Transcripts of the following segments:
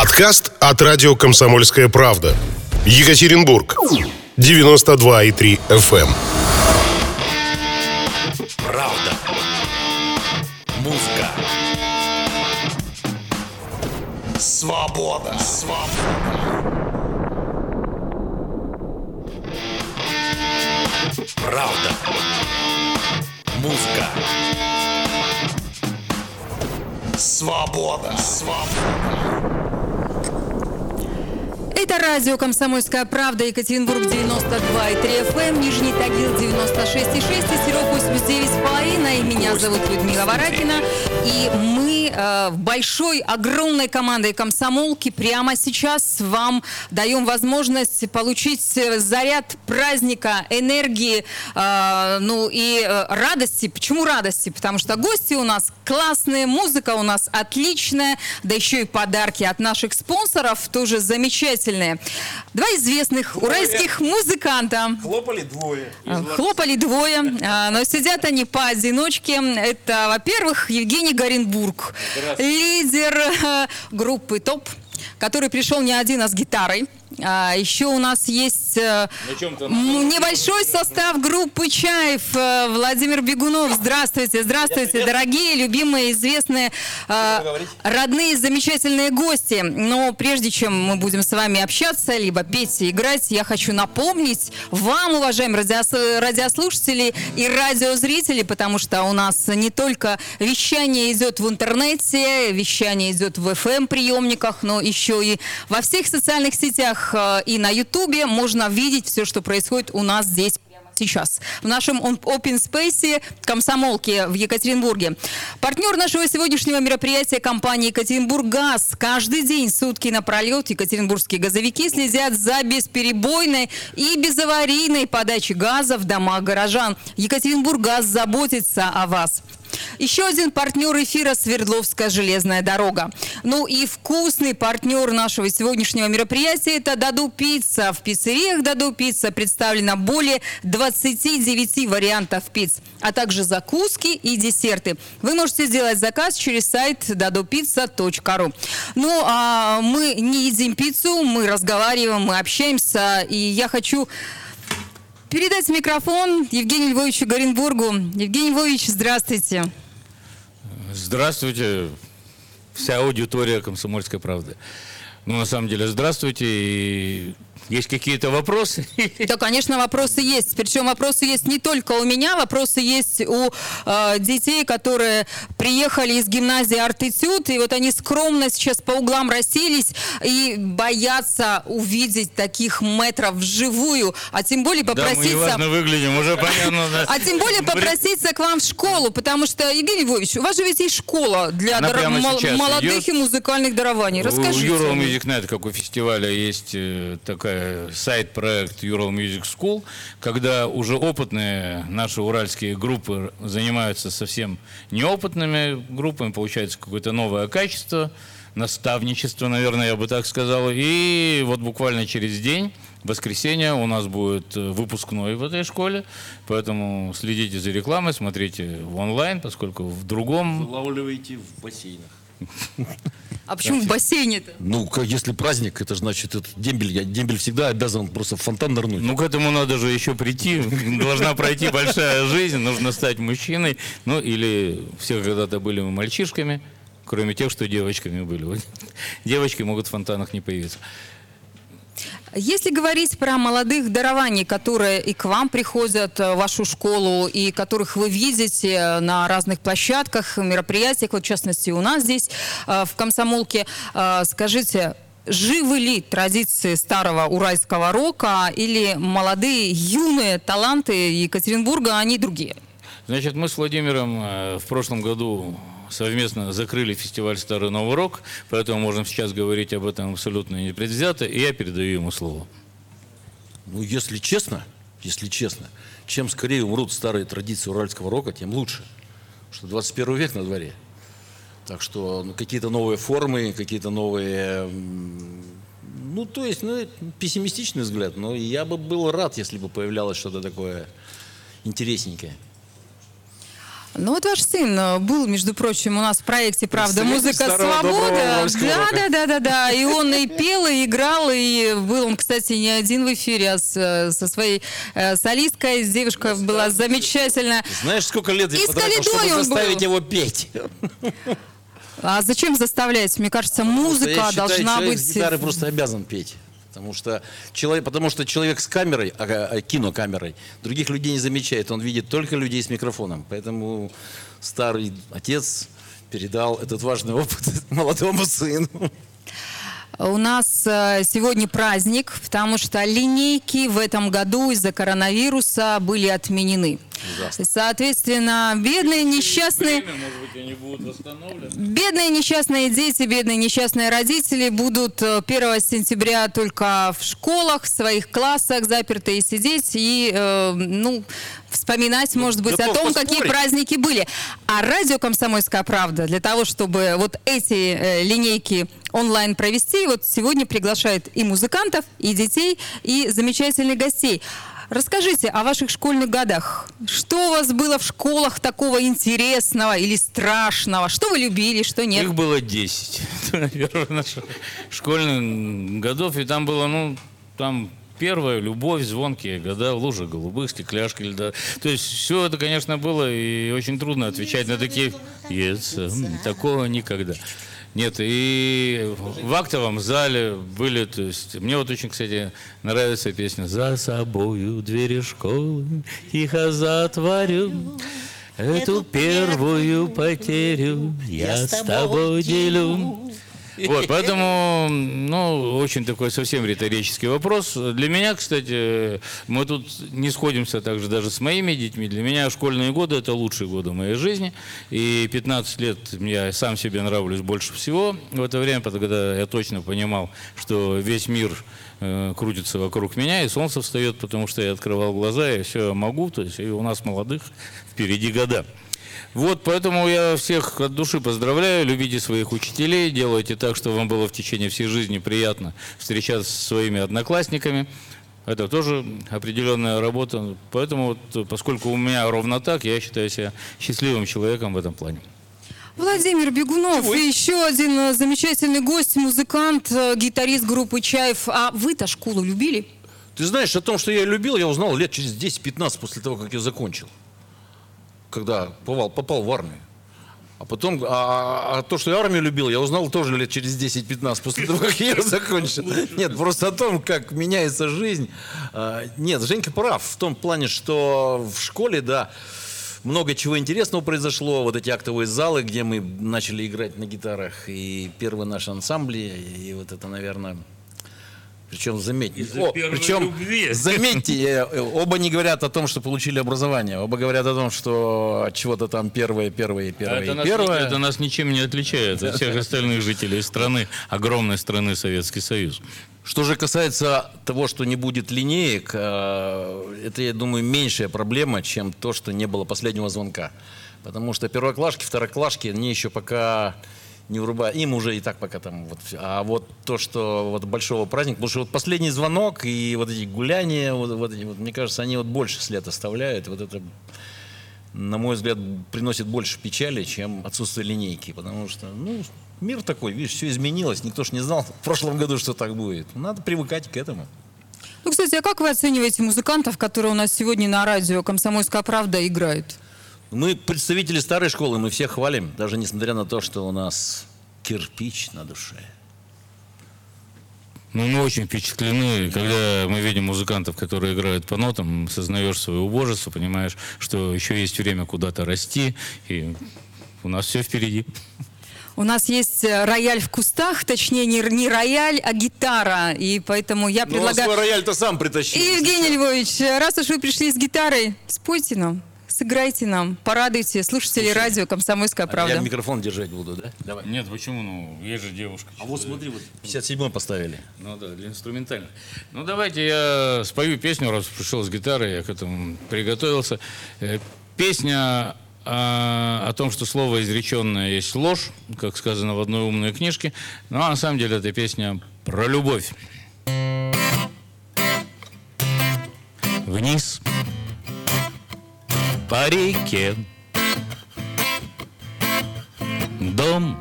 Подкаст от радио «Комсомольская правда». Екатеринбург. 92,3 FM. Правда. Музыка. Свобода. Свобода. Правда. Музыка. Свобода. Свобода. Это радио «Комсомольская правда», Екатеринбург 92,3 FM, Нижний Тагил 96,6 и Серов 89,5. И меня зовут Людмила Варакина. И мы э, большой, огромной командой комсомолки прямо сейчас вам даем возможность получить заряд праздника, энергии, э, ну и э, радости. Почему радости? Потому что гости у нас классные, музыка у нас отличная, да еще и подарки от наших спонсоров тоже замечательные. Два известных уральских музыканта. Хлопали двое. А, Хлопали двое, а, но сидят они поодиночке. Это, во-первых, Евгений Горенбург, лидер э, группы ТОП, который пришел не один, а с гитарой. А, Еще у нас есть э, небольшой состав группы Чаев. Э, Владимир Бегунов, здравствуйте, здравствуйте, дорогие, любимые, известные, э, родные, замечательные гости. Но прежде чем мы будем с вами общаться, либо петь и играть, я хочу напомнить вам, уважаемые радиос- радиослушатели и радиозрители, потому что у нас не только вещание идет в интернете, вещание идет в FM-приемниках, но еще и во всех социальных сетях э, и на Ютубе можно видеть все, что происходит у нас здесь сейчас. В нашем open space комсомолки в Екатеринбурге. Партнер нашего сегодняшнего мероприятия компания Екатеринбург ГАЗ. Каждый день, сутки напролет, екатеринбургские газовики следят за бесперебойной и безаварийной подачей газа в дома горожан. Екатеринбург ГАЗ заботится о вас. Еще один партнер эфира Свердловская железная дорога. Ну и вкусный партнер нашего сегодняшнего мероприятия это Даду Пицца. В пиццериях Даду Пицца представлено более 29 вариантов пиц, а также закуски и десерты. Вы можете сделать заказ через сайт dadopizza.ru. Ну, а мы не едим пиццу, мы разговариваем, мы общаемся, и я хочу передать микрофон Евгению Львовичу Горенбургу. Евгений Львович, здравствуйте. Здравствуйте, вся аудитория «Комсомольской правды». Ну, на самом деле, здравствуйте. И есть какие-то вопросы? Да, конечно, вопросы есть. Причем вопросы есть не только у меня, вопросы есть у э, детей, которые приехали из гимназии Артитюд, и вот они скромно сейчас по углам расселись и боятся увидеть таких метров вживую, а тем более Да, мы попроситься... выглядим, уже понятно. да. А тем более попроситься к вам в школу, потому что, Евгений Львович, у вас же ведь есть школа для дор- молодых идет. и музыкальных дарований. Расскажите. У Ural Music Night, как у фестиваля, есть сайт-проект Ural Music School, когда уже опытные наши уральские группы занимаются совсем неопытными группами, получается какое-то новое качество, наставничество, наверное, я бы так сказал. И вот буквально через день, в воскресенье, у нас будет э, выпускной в этой школе, поэтому следите за рекламой, смотрите в онлайн, поскольку в другом Вылавливаете в бассейнах. А почему в бассейне-то? Ну, как, если праздник, это же значит, это дембель. Я дембель всегда обязан просто в фонтан нырнуть. Ну, к этому надо же еще прийти. Должна пройти большая жизнь, нужно стать мужчиной. Ну, или все когда-то были мы мальчишками, кроме тех, что девочками были. Девочки могут в фонтанах не появиться. Если говорить про молодых дарований, которые и к вам приходят э, в вашу школу, и которых вы видите на разных площадках, мероприятиях, вот в частности у нас здесь э, в Комсомолке, э, скажите, живы ли традиции старого уральского рока или молодые, юные таланты Екатеринбурга, они другие? Значит, мы с Владимиром э, в прошлом году совместно закрыли фестиваль «Старый Новый Рок», поэтому можем сейчас говорить об этом абсолютно непредвзято, и я передаю ему слово. Ну, если честно, если честно, чем скорее умрут старые традиции уральского рока, тем лучше. Потому что 21 век на дворе. Так что ну, какие-то новые формы, какие-то новые... Ну, то есть, ну, пессимистичный взгляд, но я бы был рад, если бы появлялось что-то такое интересненькое. Ну вот ваш сын э, был, между прочим, у нас в проекте «Правда, музыка, свобода». Да, да, да, да, да. И он и пел, и играл, и был он, кстати, не один в эфире, а с, э, со своей э, солисткой. Девушка была замечательная. Знаешь, сколько лет я И потратил, чтобы заставить был. его петь? А зачем заставлять? Мне кажется, музыка Я считаю, должна быть... с гитарой просто обязан петь. Потому что, человек, потому что человек с камерой, а, а, кинокамерой, других людей не замечает. Он видит только людей с микрофоном. Поэтому старый отец передал этот важный опыт молодому сыну. У нас э, сегодня праздник, потому что линейки в этом году из-за коронавируса были отменены. Ужасно. Соответственно, бедные несчастные... может быть, они будут восстановлены. Бедные несчастные дети, бедные несчастные родители будут э, 1 сентября только в школах, в своих классах запертые сидеть и, э, ну, вспоминать, может быть, о том, какие поспорить. праздники были. А радио «Комсомольская правда» для того, чтобы вот эти э, линейки онлайн провести, вот сегодня приглашает и музыкантов, и детей, и замечательных гостей. Расскажите о ваших школьных годах. Что у вас было в школах такого интересного или страшного? Что вы любили, что нет? Их было 10, наверное, наших школьных годов. И там было, ну, там первая любовь, звонкие года, в луже голубых, стекляшки льда. То есть все это, конечно, было, и очень трудно отвечать на такие... Yes, такого никогда. Нет, и в актовом зале были, то есть, мне вот очень, кстати, нравится песня «За собою двери школы тихо затворю». Эту первую потерю я с тобой делю. Вот, поэтому, ну, очень такой совсем риторический вопрос. Для меня, кстати, мы тут не сходимся также даже с моими детьми. Для меня школьные годы – это лучшие годы моей жизни. И 15 лет я сам себе нравлюсь больше всего в это время, когда я точно понимал, что весь мир э, крутится вокруг меня, и солнце встает, потому что я открывал глаза, и все могу, то есть и у нас молодых впереди года. Вот, поэтому я всех от души поздравляю, любите своих учителей, делайте так, чтобы вам было в течение всей жизни приятно встречаться со своими одноклассниками. Это тоже определенная работа. Поэтому, вот, поскольку у меня ровно так, я считаю себя счастливым человеком в этом плане. Владимир Бегунов и еще один э, замечательный гость, музыкант, э, гитарист группы «Чаев». А вы-то школу любили? Ты знаешь, о том, что я любил, я узнал лет через 10-15 после того, как я закончил. Когда попал, попал в армию. А потом, а, а то, что я армию любил, я узнал тоже лет через 10-15 после того, как я закончил. Нет, просто о том, как меняется жизнь. А, Нет, Женька прав в том плане, что в школе, да, много чего интересного произошло. Вот эти актовые залы, где мы начали играть на гитарах, и первые наши ансамбли, и вот это, наверное... Причем заметьте, о, причем любви. заметьте, э, э, оба не говорят о том, что получили образование, оба говорят о том, что чего-то там первое, первое, первое, это, и нас, первое. это нас ничем не отличает от всех остальных жителей страны, огромной страны Советский Союз. Что же касается того, что не будет линеек, э, это, я думаю, меньшая проблема, чем то, что не было последнего звонка. Потому что первоклашки, второклашки, они еще пока не врубают. Им уже и так пока там вот всё. А вот то, что вот большого праздника, потому что вот последний звонок и вот эти гуляния, вот, вот вот, мне кажется, они вот больше след оставляют. Вот это, на мой взгляд, приносит больше печали, чем отсутствие линейки. Потому что, ну, мир такой, видишь, все изменилось. Никто ж не знал в прошлом году, что так будет. Надо привыкать к этому. Ну, кстати, а как вы оцениваете музыкантов, которые у нас сегодня на радио «Комсомольская правда» играют? Мы представители старой школы, мы всех хвалим, даже несмотря на то, что у нас кирпич на душе. Ну, мы очень впечатлены, когда мы видим музыкантов, которые играют по нотам, сознаешь свое убожество, понимаешь, что еще есть время куда-то расти, и у нас все впереди. У нас есть э, рояль в кустах, точнее, не, не рояль, а гитара. И поэтому я Ну, предлагаю... рояль-то сам притащил. Евгений Львович, раз уж вы пришли с гитарой, спойте нам, сыграйте нам, порадуйте слушателей радио «Комсомольская правда». А Я микрофон держать буду, да? Давай. Нет, почему? Ну, есть же девушка. А вот смотри, вот 57-й поставили. Ну да, для инструментальных. Ну давайте я спою песню, раз пришел с гитарой, я к этому приготовился. Э, Песня а, о том, что слово изреченное есть ложь, как сказано в одной умной книжке. Ну а на самом деле это песня про любовь. Вниз по реке. Дом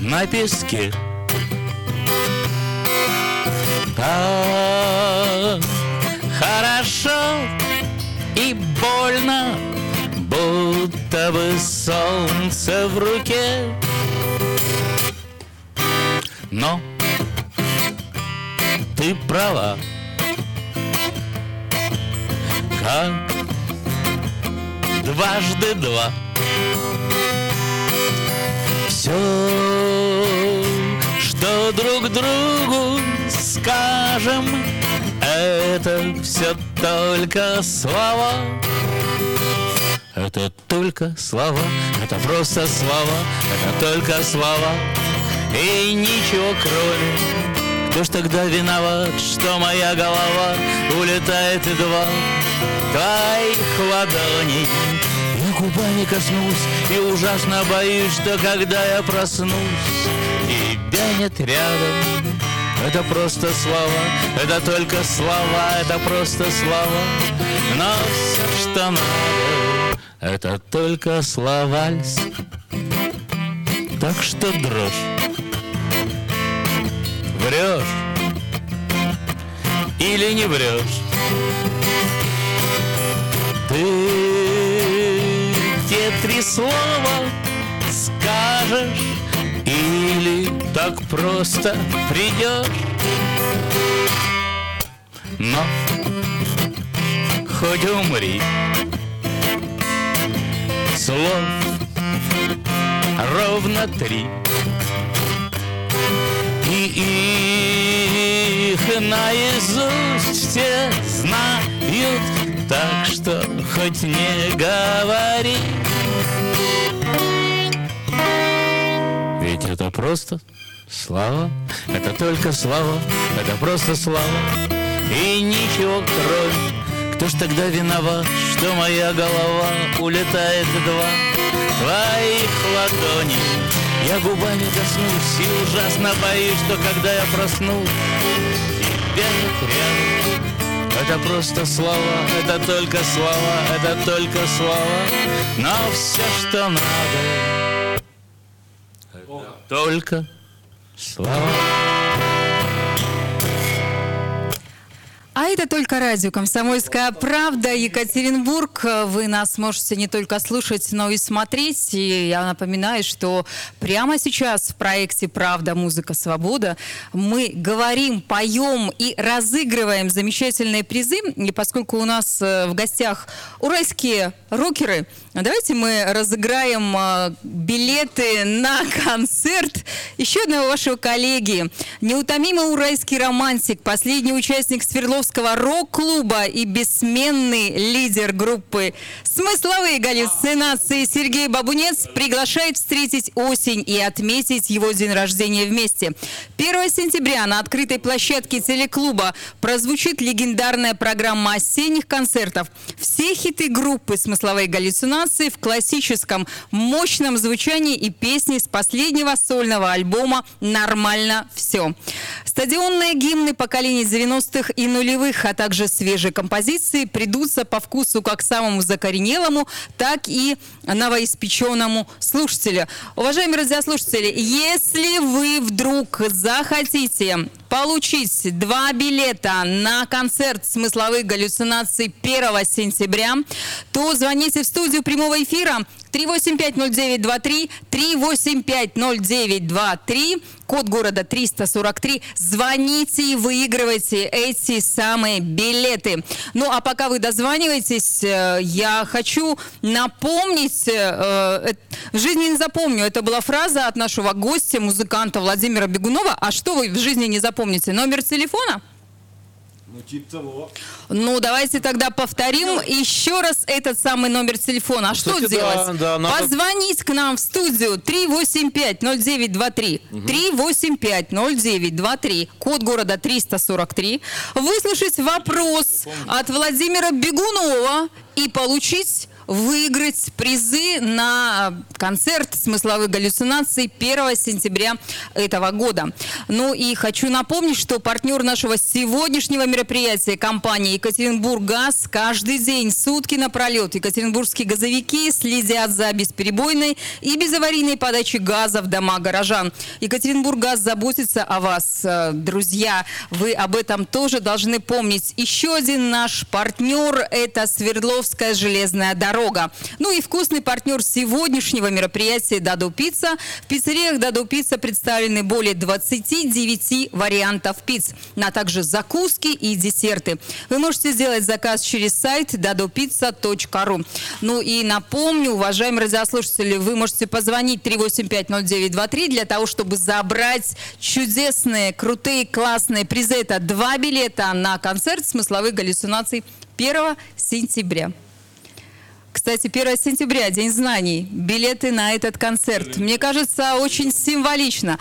на песке. Так хорошо и больно Будто бы солнце в руке. Но ты права. Как дважды два. Все, что друг другу скажем Это все только слова. Это только слова Это просто слова Это только слова. И ничего кроме Кто ж тогда виноват, что моя голова Улетает два? Твоих ладоней Я губами коснусь и ужасно боюсь, что когда я проснусь Тебя нет рядом это просто слова, это только слова, это просто слова. Но все, что надо, это только словальс Так что дрожь Врешь или не врешь Ты те три слова скажешь Или так просто придешь Но хоть умри. Слов ровно три наизусть все знают Так что хоть не говори. Ведь это просто слова Это только слова Это просто слова И ничего кроме Кто ж тогда виноват, что моя голова Улетает в два? Твоих ладоней Я губами коснусь и ужасно боюсь Что когда я проснусь Рядом это просто слова, это только слова, это только слова, но все, что надо, это только слова. А это только радио «Комсомольская правда». Екатеринбург. Вы нас можете не только слушать, но и смотреть. И я напоминаю, что прямо сейчас в проекте «Правда. Музыка. Свобода» мы говорим, поем и разыгрываем замечательные призы. И поскольку у нас э, в гостях уральские рокеры, давайте мы разыграем э, билеты на концерт еще одного вашего коллеги. Неутомимый уральский романтик, последний участник Свердловского рок-клуба и бессменный лидер группы «Смысловые галлюцинации» Сергей Бабунец приглашает встретить осень и отметить его день рождения вместе. 1 сентября на открытой площадке телеклуба прозвучит легендарная программа осенних концертов. Все хиты группы «Смысловые галлюцинации» в классическом мощном звучании и песни с последнего сольного альбома «Нормально все». Стадионные гимны поколений 90-х и нулевых, а также свежие композиции придутся по вкусу как самому закоренелому, так и новоиспеченному слушателю. Уважаемые радиослушатели, если вы вдруг захотите получить два билета на концерт смысловых галлюцинаций 1 сентября, то звоните в студию прямого эфира 3850923, 3850923, код города 343. Звоните и выигрывайте эти самые билеты. Ну, а пока вы дозваниваетесь, э, я хочу напомнить, э, э, в жизни не запомню, это была фраза от нашего гостя, музыканта Владимира Бегунова. А что вы в жизни не запомните? Номер телефона? Ну, типа того. Ну, давайте тогда повторим еще раз этот самый номер телефона. А что Кстати, да, делать? да, надо- Позвонить к нам в студию 385-0923. 385-0923. Код города 343. Выслушать вопрос от Владимира Бегунова и получить выиграть призы на концерт смысловых галлюцинаций 1 сентября этого года. Ну и хочу напомнить, что партнер нашего сегодняшнего мероприятия компания Екатеринбург ГАЗ каждый день, сутки напролет. Екатеринбургские газовики следят за бесперебойной и безаварийной подачей газа в дома горожан. Екатеринбург ГАЗ заботится о вас, э, друзья. Вы об этом тоже должны помнить. Еще один наш партнер – это Свердловская железная дорога. Ну и вкусный партнер сегодняшнего мероприятия «Даду Пицца». В пиццериях «Даду Пицца» представлены более 29 вариантов пиц, а также закуски и десерты. Вы можете сделать заказ через сайт dadopizza.ru. Ну и напомню, уважаемые радиослушатели, вы можете позвонить 3850923 для того, чтобы забрать чудесные, крутые, классные призы. Это два билета на концерт смысловых галлюцинаций 1 сентября. Кстати, 1 сентября, День знаний. Билеты на этот концерт. Мне кажется, очень символично.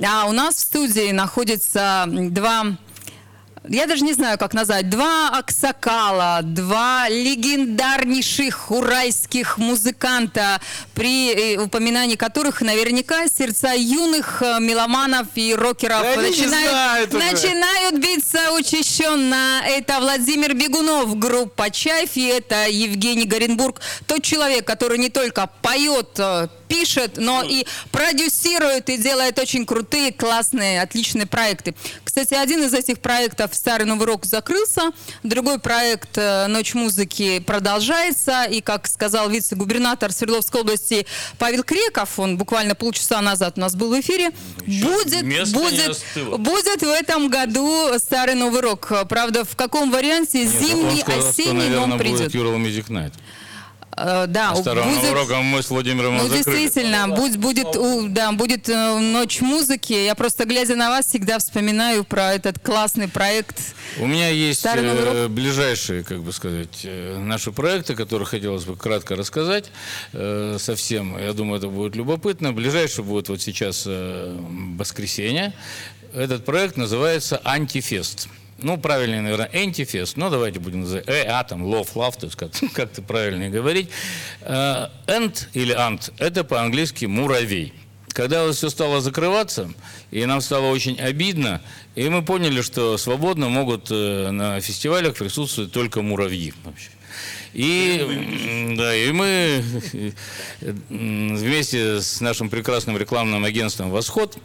А у нас в студии находится два я даже не знаю, как назвать, два аксакала, два легендарнейших уральских музыканта, при э, упоминании которых наверняка сердца юных э, меломанов и рокеров. Да начинают, начинают биться учащенно. Это Владимир Бегунов, группа «Чайф», и это Евгений Горенбург, тот человек, который не только поет, э, пишет, но и продюсирует и делает очень крутые, классные, отличные проекты. Кстати, один из этих проектов «Старый Новый Рок» закрылся, другой проект э, «Ночь музыки» продолжается, и, как сказал вице-губернатор Свердловской области Павел Креков, он буквально полчаса назад у нас был в эфире, будет, будет, будет в этом году «Старый Новый Рок». Правда, в каком варианте? Нет, Зимний, сказал, что, осенний, но наверное, он придет. будет Ural Music Night. Э, Да, будет... Нового мы с Владимиром Ну, закрыли. действительно, будет, у- да, будет э, ночь музыки. Я просто, глядя на вас, всегда вспоминаю про этот классный проект. У меня есть э, ближайшие, как бы сказать, э, наши проекты, которые хотелось бы кратко рассказать э, совсем. Я думаю, это будет любопытно. Ближайший будет вот сейчас э, воскресенье. Этот проект называется «Антифест». Ну, правильнее, наверное, «Антифест». Ну, давайте будем называть «э», «а», там, «love», «love», то есть как, как-то правильнее говорить. Э, «Ant» или «ант» – это по-английски «муравей». Когда все стало закрываться, и нам стало очень обидно, и мы поняли, что свободно могут э, на фестивалях присутствовать только муравьи вообще. И, да, и мы э, вместе с нашим прекрасным рекламным агентством «Восход»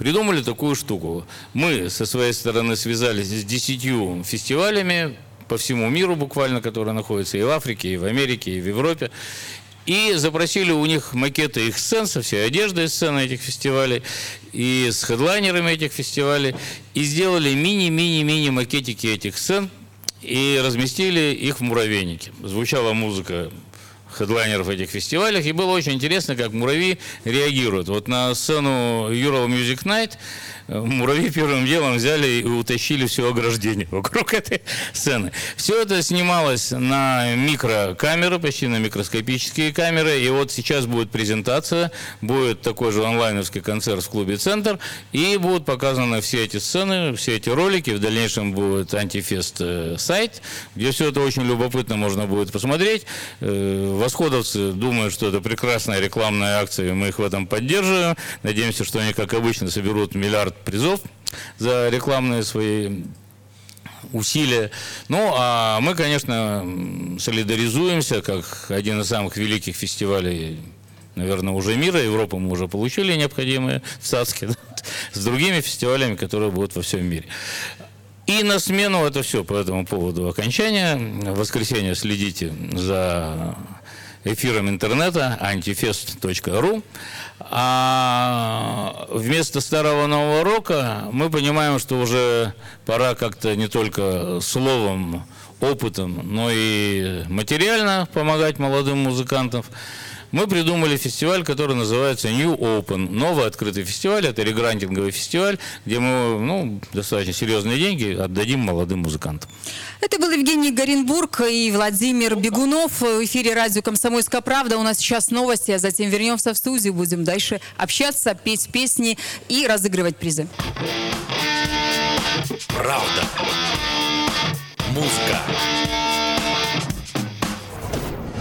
придумали такую штуку. Мы со своей стороны связались с десятью фестивалями по всему миру буквально, которые находятся и в Африке, и в Америке, и в Европе. И запросили у них макеты их сцен, со всей одеждой сцены этих фестивалей, и с хедлайнерами этих фестивалей, и сделали мини-мини-мини макетики этих сцен, и разместили их в муравейнике. Звучала музыка хедлайнеров этих фестивалях, и было очень интересно, как муравьи реагируют. Вот на сцену Ural Music Night э, муравьи первым делом взяли и утащили все ограждение вокруг этой сцены. Все это снималось на микрокамеры, почти на микроскопические камеры, и вот сейчас будет презентация, будет такой же онлайновский концерт в клубе «Центр», и будут показаны все эти сцены, все эти ролики, в дальнейшем будет антифест э, сайт, где все это очень любопытно можно будет посмотреть. Восходовцы думают, что это прекрасная рекламная акция, и мы их в этом поддерживаем. Надеемся, что они, как обычно, соберут миллиард призов за рекламные свои усилия. Ну, а мы, конечно, солидаризуемся, как один из самых великих фестивалей, наверное, уже мира, Европы мы уже получили необходимые цацки, да, с другими фестивалями, которые будут во всем мире. И на смену это все по этому поводу окончания. В воскресенье следите за эфиром интернета antifest.ru. А вместо старого нового рока мы понимаем, что уже пора как-то не только словом, опытом, но и материально помогать молодым музыкантам. Мы придумали фестиваль, который называется New Open. Новый открытый фестиваль, это регрантинговый фестиваль, где мы ну, достаточно серьезные деньги отдадим молодым музыкантам. Это был Евгений Горенбург и Владимир Бегунов в эфире радио «Комсомольская правда». У нас сейчас новости, а затем вернемся в студию, будем дальше общаться, петь песни и разыгрывать призы. Правда. Музыка.